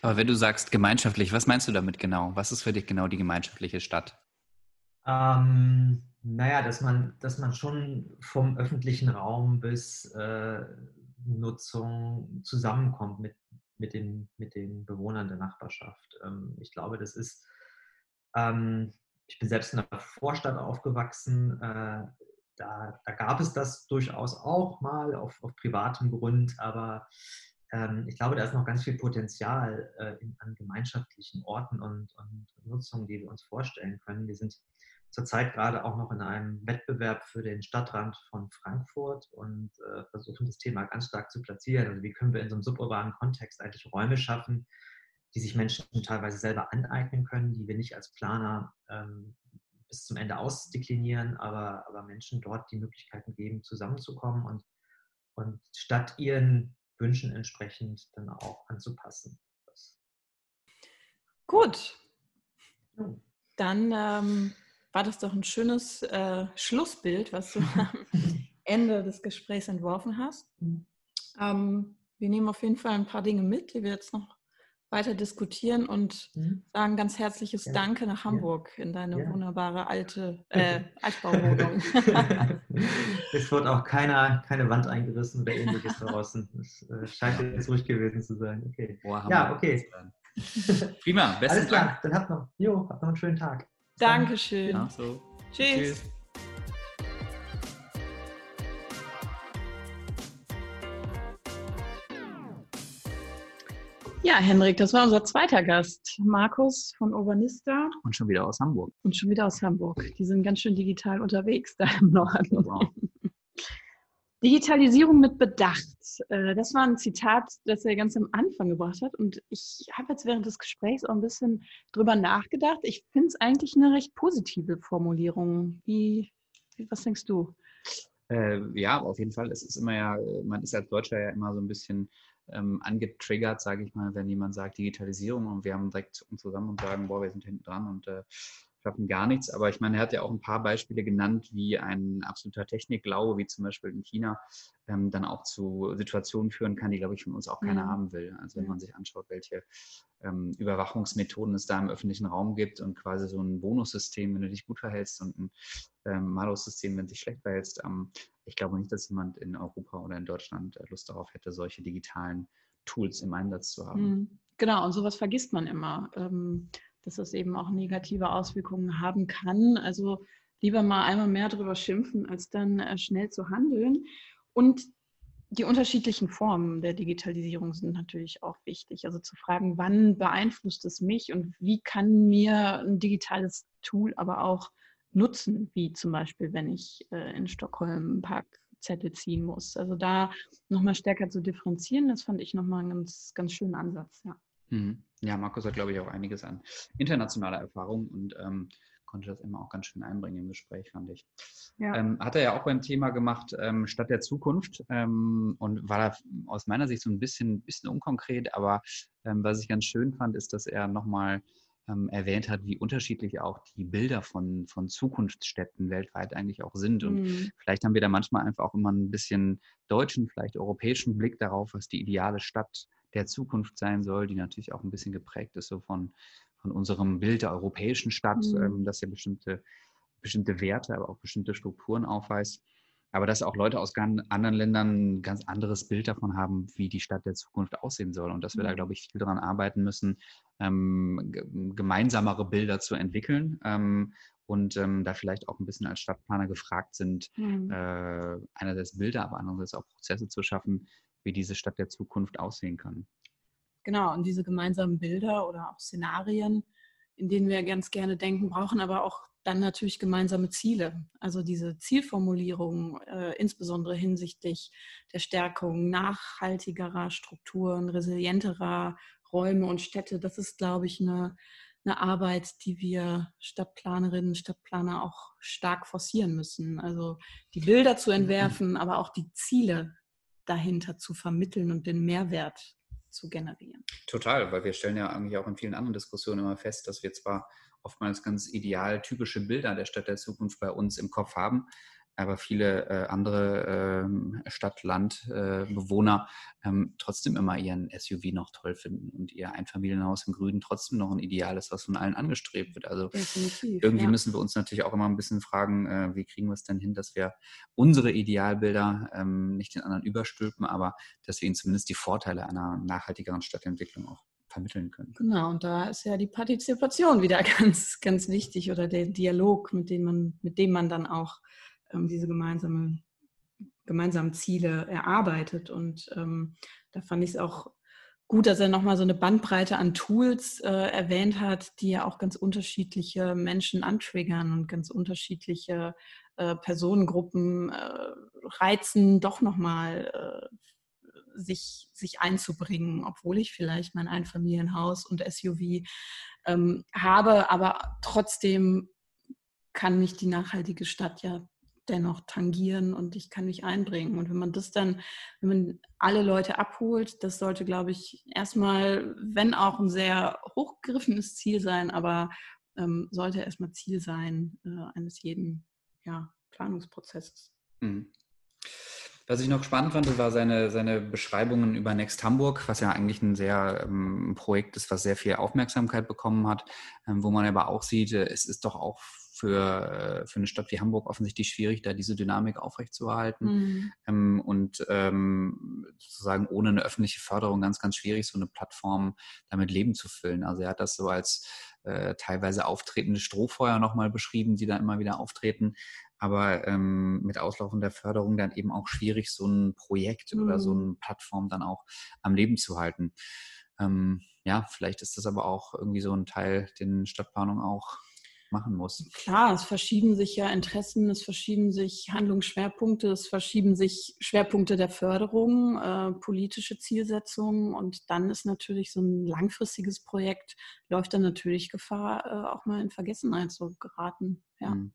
Aber wenn du sagst gemeinschaftlich, was meinst du damit genau? Was ist für dich genau die gemeinschaftliche Stadt? Ähm, naja, dass man, dass man schon vom öffentlichen Raum bis äh, Nutzung zusammenkommt mit, mit, den, mit den Bewohnern der Nachbarschaft. Ähm, ich glaube, das ist, ähm, ich bin selbst in einer Vorstadt aufgewachsen, äh, da, da, gab es das durchaus auch mal auf, auf privatem Grund, aber ähm, ich glaube, da ist noch ganz viel Potenzial äh, in, an gemeinschaftlichen Orten und, und Nutzungen, die wir uns vorstellen können. Wir sind zurzeit gerade auch noch in einem Wettbewerb für den Stadtrand von Frankfurt und äh, versuchen das Thema ganz stark zu platzieren. Also wie können wir in so einem suburbanen Kontext eigentlich Räume schaffen, die sich Menschen teilweise selber aneignen können, die wir nicht als Planer ähm, bis zum Ende ausdeklinieren, aber, aber Menschen dort die Möglichkeiten geben, zusammenzukommen und, und statt ihren Wünschen entsprechend dann auch anzupassen. Gut. Dann ähm, war das doch ein schönes äh, Schlussbild, was du (laughs) am Ende des Gesprächs entworfen hast. Mhm. Ähm, wir nehmen auf jeden Fall ein paar Dinge mit, die wir jetzt noch weiter diskutieren und mhm. sagen ganz herzliches ja. Danke nach Hamburg ja. in deine ja. wunderbare alte (laughs) äh, Altbauwohnung. (laughs) es wird auch keiner, keine Wand eingerissen oder ähnliches draußen. Es äh, scheint jetzt ruhig gewesen zu sein. Okay. Boah, ja, okay. Prima, besten Alles klar, Dank. dann habt noch, jo, habt noch einen schönen Tag. Dankeschön. Ja, so. Tschüss. Tschüss. Ja, Henrik, das war unser zweiter Gast, Markus von Urbanista. Und schon wieder aus Hamburg. Und schon wieder aus Hamburg. Die sind ganz schön digital unterwegs da im Norden. Wow. (laughs) Digitalisierung mit Bedacht. Äh, das war ein Zitat, das er ganz am Anfang gebracht hat. Und ich habe jetzt während des Gesprächs auch ein bisschen drüber nachgedacht. Ich finde es eigentlich eine recht positive Formulierung. Wie, was denkst du? Äh, ja, auf jeden Fall. Es ist immer ja, man ist als Deutscher ja immer so ein bisschen ähm, angetriggert, sage ich mal, wenn jemand sagt Digitalisierung und wir haben direkt zusammen und sagen, boah, wir sind hinten dran und äh, schaffen gar nichts. Aber ich meine, er hat ja auch ein paar Beispiele genannt, wie ein absoluter Technikglaube, wie zum Beispiel in China, ähm, dann auch zu Situationen führen kann, die, glaube ich, von uns auch keiner mhm. haben will. Also wenn man sich anschaut, welche ähm, Überwachungsmethoden es da im öffentlichen Raum gibt und quasi so ein Bonussystem, wenn du dich gut verhältst und ein ähm, Malus-System, wenn du dich schlecht verhältst. Ähm, ich glaube nicht, dass jemand in Europa oder in Deutschland äh, Lust darauf hätte, solche digitalen Tools im Einsatz zu haben. Mhm. Genau, und sowas vergisst man immer. Ähm, dass das eben auch negative Auswirkungen haben kann. Also lieber mal einmal mehr darüber schimpfen, als dann äh, schnell zu handeln. Und die unterschiedlichen Formen der Digitalisierung sind natürlich auch wichtig. Also zu fragen, wann beeinflusst es mich und wie kann mir ein digitales Tool aber auch nutzen, wie zum Beispiel, wenn ich äh, in Stockholm Parkzettel ziehen muss. Also da nochmal stärker zu differenzieren, das fand ich nochmal einen ganz, ganz schönen Ansatz. Ja. Mhm. Ja, Markus hat, glaube ich, auch einiges an internationaler Erfahrung und ähm, konnte das immer auch ganz schön einbringen im Gespräch, fand ich. Ja. Ähm, hat er ja auch beim Thema gemacht, ähm, Stadt der Zukunft ähm, und war da aus meiner Sicht so ein bisschen, bisschen unkonkret, aber ähm, was ich ganz schön fand, ist, dass er nochmal ähm, erwähnt hat, wie unterschiedlich auch die Bilder von, von Zukunftsstädten weltweit eigentlich auch sind. Und mhm. vielleicht haben wir da manchmal einfach auch immer ein bisschen deutschen, vielleicht europäischen Blick darauf, was die ideale Stadt der Zukunft sein soll, die natürlich auch ein bisschen geprägt ist so von, von unserem Bild der europäischen Stadt, mhm. ähm, das ja bestimmte, bestimmte Werte, aber auch bestimmte Strukturen aufweist. Aber dass auch Leute aus ganz anderen Ländern ein ganz anderes Bild davon haben, wie die Stadt der Zukunft aussehen soll. Und dass wir da, mhm. glaube ich, viel daran arbeiten müssen, ähm, gemeinsamere Bilder zu entwickeln ähm, und ähm, da vielleicht auch ein bisschen als Stadtplaner gefragt sind, mhm. äh, einerseits Bilder, aber andererseits auch Prozesse zu schaffen, wie diese Stadt der Zukunft aussehen kann. Genau, und diese gemeinsamen Bilder oder auch Szenarien, in denen wir ganz gerne denken, brauchen aber auch dann natürlich gemeinsame Ziele. Also diese Zielformulierung, äh, insbesondere hinsichtlich der Stärkung nachhaltigerer Strukturen, resilienterer Räume und Städte, das ist, glaube ich, eine, eine Arbeit, die wir Stadtplanerinnen, Stadtplaner auch stark forcieren müssen. Also die Bilder zu entwerfen, aber auch die Ziele dahinter zu vermitteln und den Mehrwert zu generieren. Total, weil wir stellen ja eigentlich auch in vielen anderen Diskussionen immer fest, dass wir zwar oftmals ganz ideal typische Bilder der Stadt der Zukunft bei uns im Kopf haben, aber viele äh, andere äh, Stadt-Land-Bewohner äh, ähm, trotzdem immer ihren SUV noch toll finden und ihr Einfamilienhaus im Grünen trotzdem noch ein Ideal ist, was von allen angestrebt wird. Also Definitiv, irgendwie ja. müssen wir uns natürlich auch immer ein bisschen fragen, äh, wie kriegen wir es denn hin, dass wir unsere Idealbilder ähm, nicht den anderen überstülpen, aber dass wir ihnen zumindest die Vorteile einer nachhaltigeren Stadtentwicklung auch vermitteln können. Genau, und da ist ja die Partizipation wieder (laughs) ganz, ganz wichtig oder der Dialog, mit dem man, mit dem man dann auch ähm, diese gemeinsame, gemeinsamen Ziele erarbeitet. Und ähm, da fand ich es auch gut, dass er nochmal so eine Bandbreite an Tools äh, erwähnt hat, die ja auch ganz unterschiedliche Menschen antriggern und ganz unterschiedliche äh, Personengruppen äh, reizen, doch nochmal äh, sich, sich einzubringen, obwohl ich vielleicht mein Einfamilienhaus und SUV ähm, habe, aber trotzdem kann mich die nachhaltige Stadt ja dennoch tangieren und ich kann mich einbringen. Und wenn man das dann, wenn man alle Leute abholt, das sollte, glaube ich, erstmal, wenn auch ein sehr hochgegriffenes Ziel sein, aber ähm, sollte erstmal Ziel sein äh, eines jeden ja, Planungsprozesses. Mhm. Was ich noch spannend fand, war seine, seine Beschreibungen über Next Hamburg, was ja eigentlich ein sehr ähm, Projekt ist, was sehr viel Aufmerksamkeit bekommen hat, ähm, wo man aber auch sieht, äh, es ist doch auch für, äh, für eine Stadt wie Hamburg offensichtlich schwierig, da diese Dynamik aufrechtzuerhalten. Mhm. Ähm, und ähm, sozusagen ohne eine öffentliche Förderung ganz, ganz schwierig, so eine Plattform damit Leben zu füllen. Also er hat das so als äh, teilweise auftretende Strohfeuer nochmal beschrieben, die da immer wieder auftreten. Aber ähm, mit Auslaufen der Förderung dann eben auch schwierig, so ein Projekt mhm. oder so mhm. eine Plattform dann auch am Leben zu halten. Ähm, ja, vielleicht ist das aber auch irgendwie so ein Teil, den Stadtplanung auch machen muss. Klar, es verschieben sich ja Interessen, es verschieben sich Handlungsschwerpunkte, es verschieben sich Schwerpunkte der Förderung, äh, politische Zielsetzungen und dann ist natürlich so ein langfristiges Projekt, läuft dann natürlich Gefahr, äh, auch mal in Vergessenheit zu geraten. Ja. Mhm.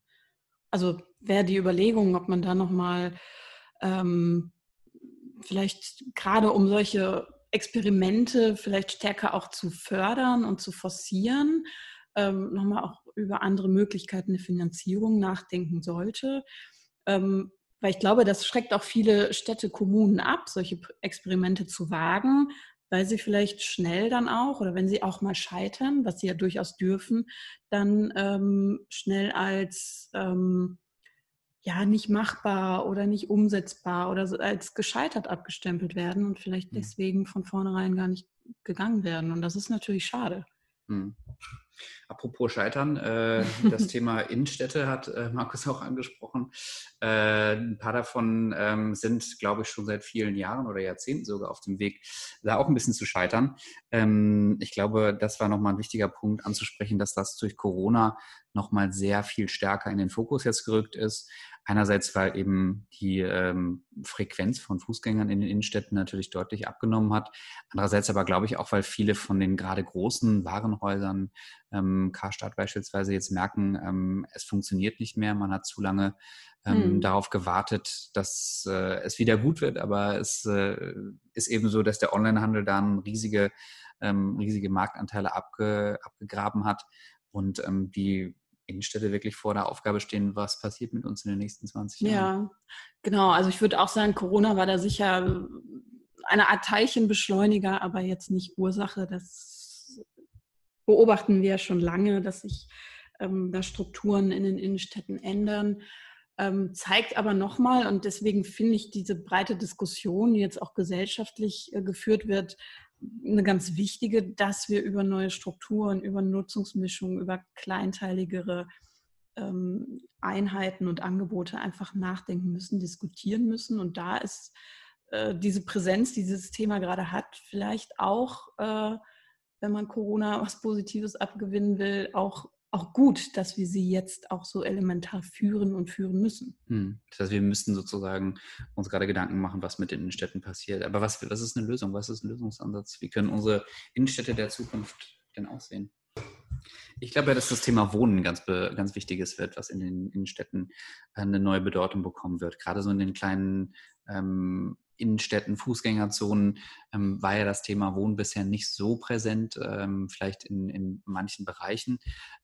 Also wäre die Überlegung, ob man da nochmal ähm, vielleicht gerade um solche Experimente vielleicht stärker auch zu fördern und zu forcieren, ähm, nochmal auch über andere Möglichkeiten der Finanzierung nachdenken sollte. Ähm, weil ich glaube, das schreckt auch viele Städte, Kommunen ab, solche Experimente zu wagen, weil sie vielleicht schnell dann auch oder wenn sie auch mal scheitern, was sie ja durchaus dürfen, dann ähm, schnell als ähm, ja nicht machbar oder nicht umsetzbar oder so als gescheitert abgestempelt werden und vielleicht mhm. deswegen von vornherein gar nicht gegangen werden. Und das ist natürlich schade. Mhm. Apropos Scheitern, äh, (laughs) das Thema Innenstädte hat äh, Markus auch angesprochen. Äh, ein paar davon ähm, sind, glaube ich, schon seit vielen Jahren oder Jahrzehnten sogar auf dem Weg, da auch ein bisschen zu scheitern. Ähm, ich glaube, das war nochmal ein wichtiger Punkt anzusprechen, dass das durch Corona nochmal sehr viel stärker in den Fokus jetzt gerückt ist. Einerseits, weil eben die ähm, Frequenz von Fußgängern in den Innenstädten natürlich deutlich abgenommen hat. Andererseits aber, glaube ich, auch, weil viele von den gerade großen Warenhäusern, ähm, Karstadt beispielsweise, jetzt merken, ähm, es funktioniert nicht mehr. Man hat zu lange ähm, hm. darauf gewartet, dass äh, es wieder gut wird. Aber es äh, ist eben so, dass der Onlinehandel dann riesige, ähm, riesige Marktanteile abge, abgegraben hat und ähm, die Innenstädte wirklich vor der Aufgabe stehen, was passiert mit uns in den nächsten 20 Jahren. Ja, genau. Also ich würde auch sagen, Corona war da sicher eine Art Teilchenbeschleuniger, aber jetzt nicht Ursache. Das beobachten wir schon lange, dass sich ähm, da Strukturen in den Innenstädten ändern. Ähm, zeigt aber nochmal, und deswegen finde ich diese breite Diskussion, die jetzt auch gesellschaftlich äh, geführt wird, eine ganz wichtige, dass wir über neue Strukturen, über Nutzungsmischungen, über kleinteiligere ähm, Einheiten und Angebote einfach nachdenken müssen, diskutieren müssen. Und da ist äh, diese Präsenz, die dieses Thema gerade hat, vielleicht auch, äh, wenn man Corona was Positives abgewinnen will, auch auch gut, dass wir sie jetzt auch so elementar führen und führen müssen. Hm. Das heißt, wir müssten sozusagen uns gerade Gedanken machen, was mit den Innenstädten passiert. Aber was, was ist eine Lösung? Was ist ein Lösungsansatz? Wie können unsere Innenstädte der Zukunft denn aussehen? Ich glaube ja, dass das Thema Wohnen ganz, ganz wichtiges wird, was in den Innenstädten eine neue Bedeutung bekommen wird. Gerade so in den kleinen ähm, Innenstädten, Fußgängerzonen ähm, war ja das Thema Wohnen bisher nicht so präsent, ähm, vielleicht in, in manchen Bereichen.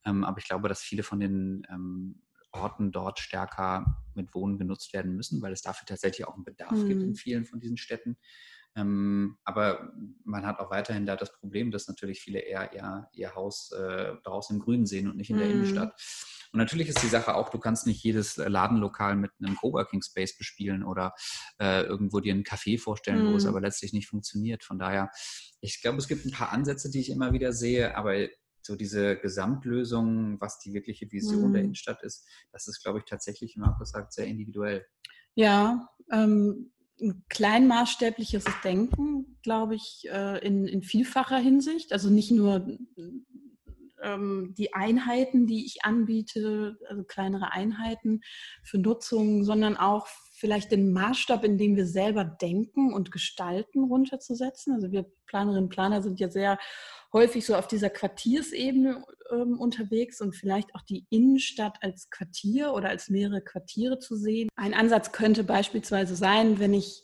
Ähm, aber ich glaube, dass viele von den ähm, Orten dort stärker mit Wohnen genutzt werden müssen, weil es dafür tatsächlich auch einen Bedarf mhm. gibt in mhm. vielen von diesen Städten. Ähm, aber man hat auch weiterhin da das Problem, dass natürlich viele eher, eher ihr Haus äh, draußen im Grünen sehen und nicht in der mhm. Innenstadt. Und natürlich ist die Sache auch, du kannst nicht jedes Ladenlokal mit einem Coworking Space bespielen oder äh, irgendwo dir einen Café vorstellen, mhm. wo es mhm. aber letztlich nicht funktioniert. Von daher, ich glaube, es gibt ein paar Ansätze, die ich immer wieder sehe, aber so diese Gesamtlösung, was die wirkliche Vision mhm. der Innenstadt ist, das ist, glaube ich, tatsächlich, wie Markus sagt, sehr individuell. Ja, ähm, ein kleinmaßstäbliches Denken, glaube ich, äh, in, in vielfacher Hinsicht. Also nicht nur ähm, die Einheiten, die ich anbiete, also kleinere Einheiten für Nutzung, sondern auch vielleicht den Maßstab, in dem wir selber denken und gestalten, runterzusetzen. Also wir Planerinnen und Planer sind ja sehr häufig so auf dieser Quartiersebene ähm, unterwegs und vielleicht auch die Innenstadt als Quartier oder als mehrere Quartiere zu sehen. Ein Ansatz könnte beispielsweise sein, wenn ich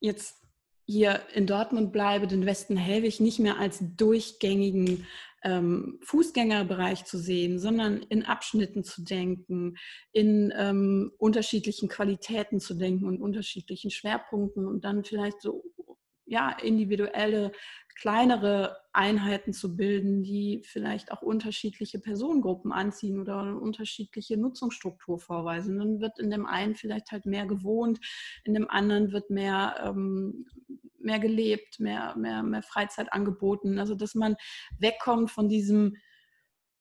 jetzt hier in Dortmund bleibe, den Westen Hellwig nicht mehr als durchgängigen ähm, Fußgängerbereich zu sehen, sondern in Abschnitten zu denken, in ähm, unterschiedlichen Qualitäten zu denken und unterschiedlichen Schwerpunkten und dann vielleicht so ja, individuelle, kleinere Einheiten zu bilden, die vielleicht auch unterschiedliche Personengruppen anziehen oder eine unterschiedliche Nutzungsstruktur vorweisen. Dann wird in dem einen vielleicht halt mehr gewohnt, in dem anderen wird mehr ähm, mehr gelebt, mehr, mehr, mehr Freizeit angeboten. Also dass man wegkommt von diesem,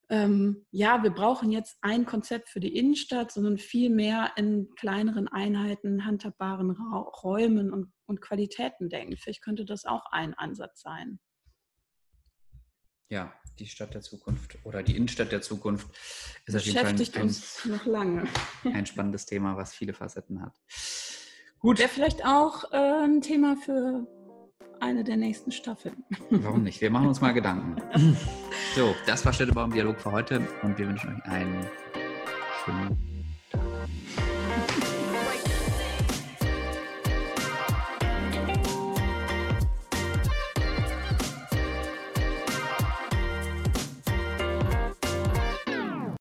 ähm, ja, wir brauchen jetzt ein Konzept für die Innenstadt, sondern viel mehr in kleineren Einheiten, handhabbaren Ra Räumen und, und Qualitäten denken. Vielleicht könnte das auch ein Ansatz sein. Ja, die Stadt der Zukunft oder die Innenstadt der Zukunft ist auf jeden Fall ein, uns noch lange. (laughs) ein spannendes Thema, was viele Facetten hat. Gut. Wäre vielleicht auch äh, ein Thema für eine der nächsten Staffeln. (laughs) Warum nicht? Wir machen uns mal Gedanken. (laughs) So, das war Städtebau im Dialog für heute und wir wünschen euch einen schönen Tag.